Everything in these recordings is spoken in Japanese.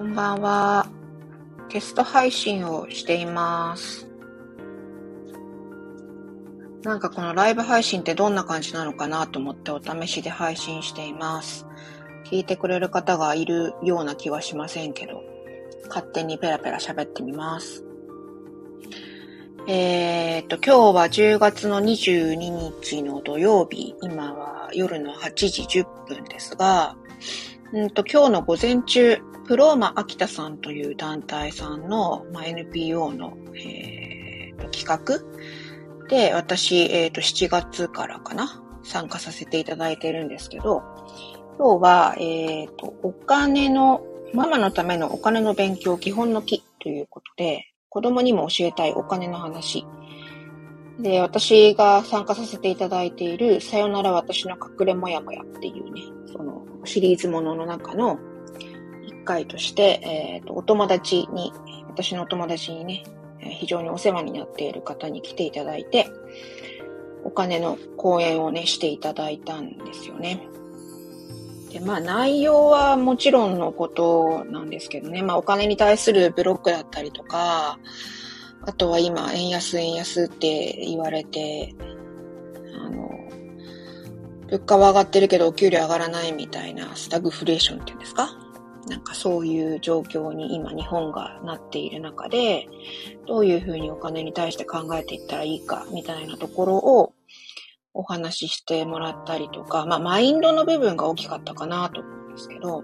こんばんは。テスト配信をしています。なんかこのライブ配信ってどんな感じなのかなと思ってお試しで配信しています。聞いてくれる方がいるような気はしませんけど、勝手にペラペラ喋ってみます。えー、っと、今日は10月の22日の土曜日、今は夜の8時10分ですが、うんと今日の午前中、プローマ秋田さんという団体さんの、まあ、NPO の、えー、企画で、私、えっ、ー、と、7月からかな、参加させていただいてるんですけど、今日は、え、ー、と、お金の、ママのためのお金の勉強基本の木ということで、子供にも教えたいお金の話。で、私が参加させていただいている、さよなら私の隠れもやもやっていうね、そのシリーズものの中の一回として、えっ、ー、と、お友達に、私のお友達にね、非常にお世話になっている方に来ていただいて、お金の講演をね、していただいたんですよね。で、まあ内容はもちろんのことなんですけどね、まあお金に対するブロックだったりとか、あとは今、円安円安って言われて、あの、物価は上がってるけどお給料上がらないみたいなスタグフレーションっていうんですか？なんかそういう状況に今日本がなっている中で、どういうふうにお金に対して考えていったらいいかみたいなところをお話ししてもらったりとか、まあマインドの部分が大きかったかなと思うんですけど、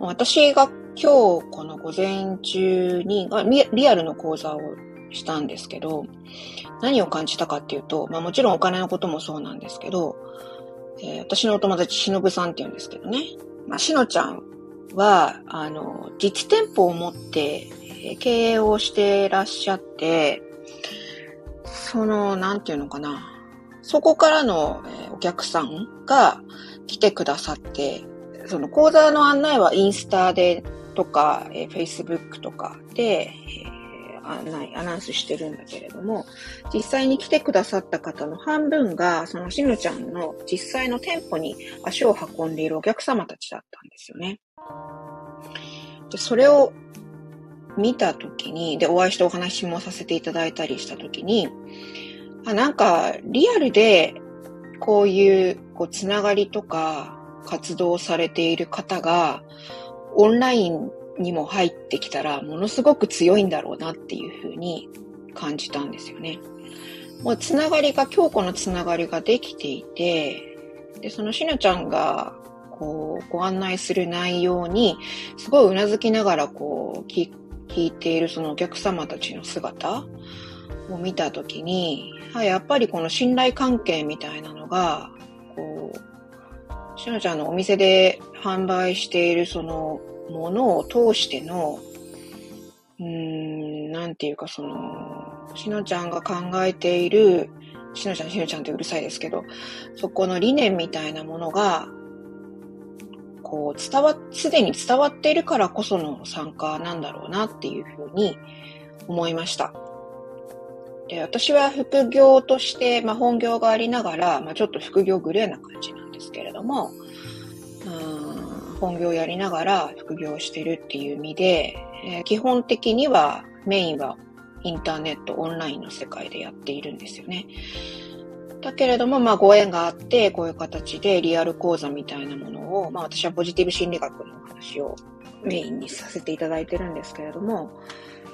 私が今日この午前中にリアルの講座をしたんですけど、何を感じたかっていうと、まあもちろんお金のこともそうなんですけど、えー、私のお友達、しのぶさんって言うんですけどね。まあ、しのちゃんは、あの、実店舗を持って経営をしてらっしゃって、その、なんていうのかな。そこからのお客さんが来てくださって、その講座の案内はインスタでとか、えー、Facebook とかで、え、案内、アナウンスしてるんだけれども、実際に来てくださった方の半分が、そのしのちゃんの実際の店舗に足を運んでいるお客様たちだったんですよね。で、それを見たときに、で、お会いしてお話もさせていただいたりしたときに、あ、なんか、リアルで、こういう、こう、つながりとか、活動されている方が、オンラインにも入ってきたら、ものすごく強いんだろうなっていうふうに感じたんですよね。もうつながりが、強固なつながりができていて、で、そのしのちゃんがこう、ご案内する内容に、すごいうなずきながら、こう、聞いているそのお客様たちの姿を見たときに、やっぱりこの信頼関係みたいなのが、こう、しのちゃんのお店で販売しているそのものを通しての、うーん、なんていうかその、しのちゃんが考えている、しのちゃん、しのちゃんってうるさいですけど、そこの理念みたいなものが、こう、伝わ、すでに伝わっているからこその参加なんだろうなっていうふうに思いました。で、私は副業として、まあ、本業がありながら、まあ、ちょっと副業グレーな感じなんですけれども、うん本業やりながら副業してるっていう意味で、えー、基本的にはメインはインターネット、オンラインの世界でやっているんですよね。だけれども、まあ、ご縁があって、こういう形でリアル講座みたいなものを、まあ、私はポジティブ心理学の話をメインにさせていただいてるんですけれども、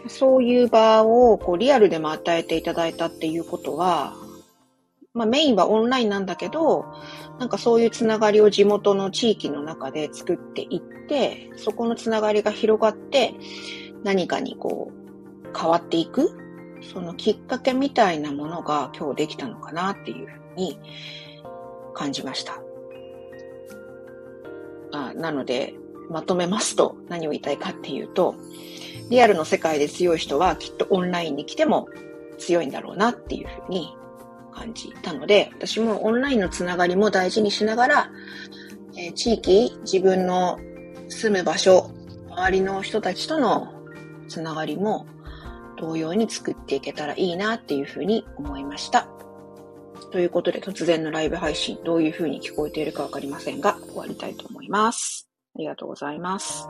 そういう場をこうリアルでも与えていただいたっていうことは、まあ、メインはオンラインなんだけど、なんかそういうつながりを地元の地域の中で作っていって、そこのつながりが広がって、何かにこう変わっていくそのきっかけみたいなものが今日できたのかなっていうふうに感じました。あなので、まとめますと何を言いたいかっていうと、リアルの世界で強い人はきっとオンラインに来ても強いんだろうなっていうふうに感じたので、私もオンラインのつながりも大事にしながら、えー、地域、自分の住む場所、周りの人たちとのつながりも同様に作っていけたらいいなっていうふうに思いました。ということで突然のライブ配信どういうふうに聞こえているかわかりませんが終わりたいと思います。ありがとうございます。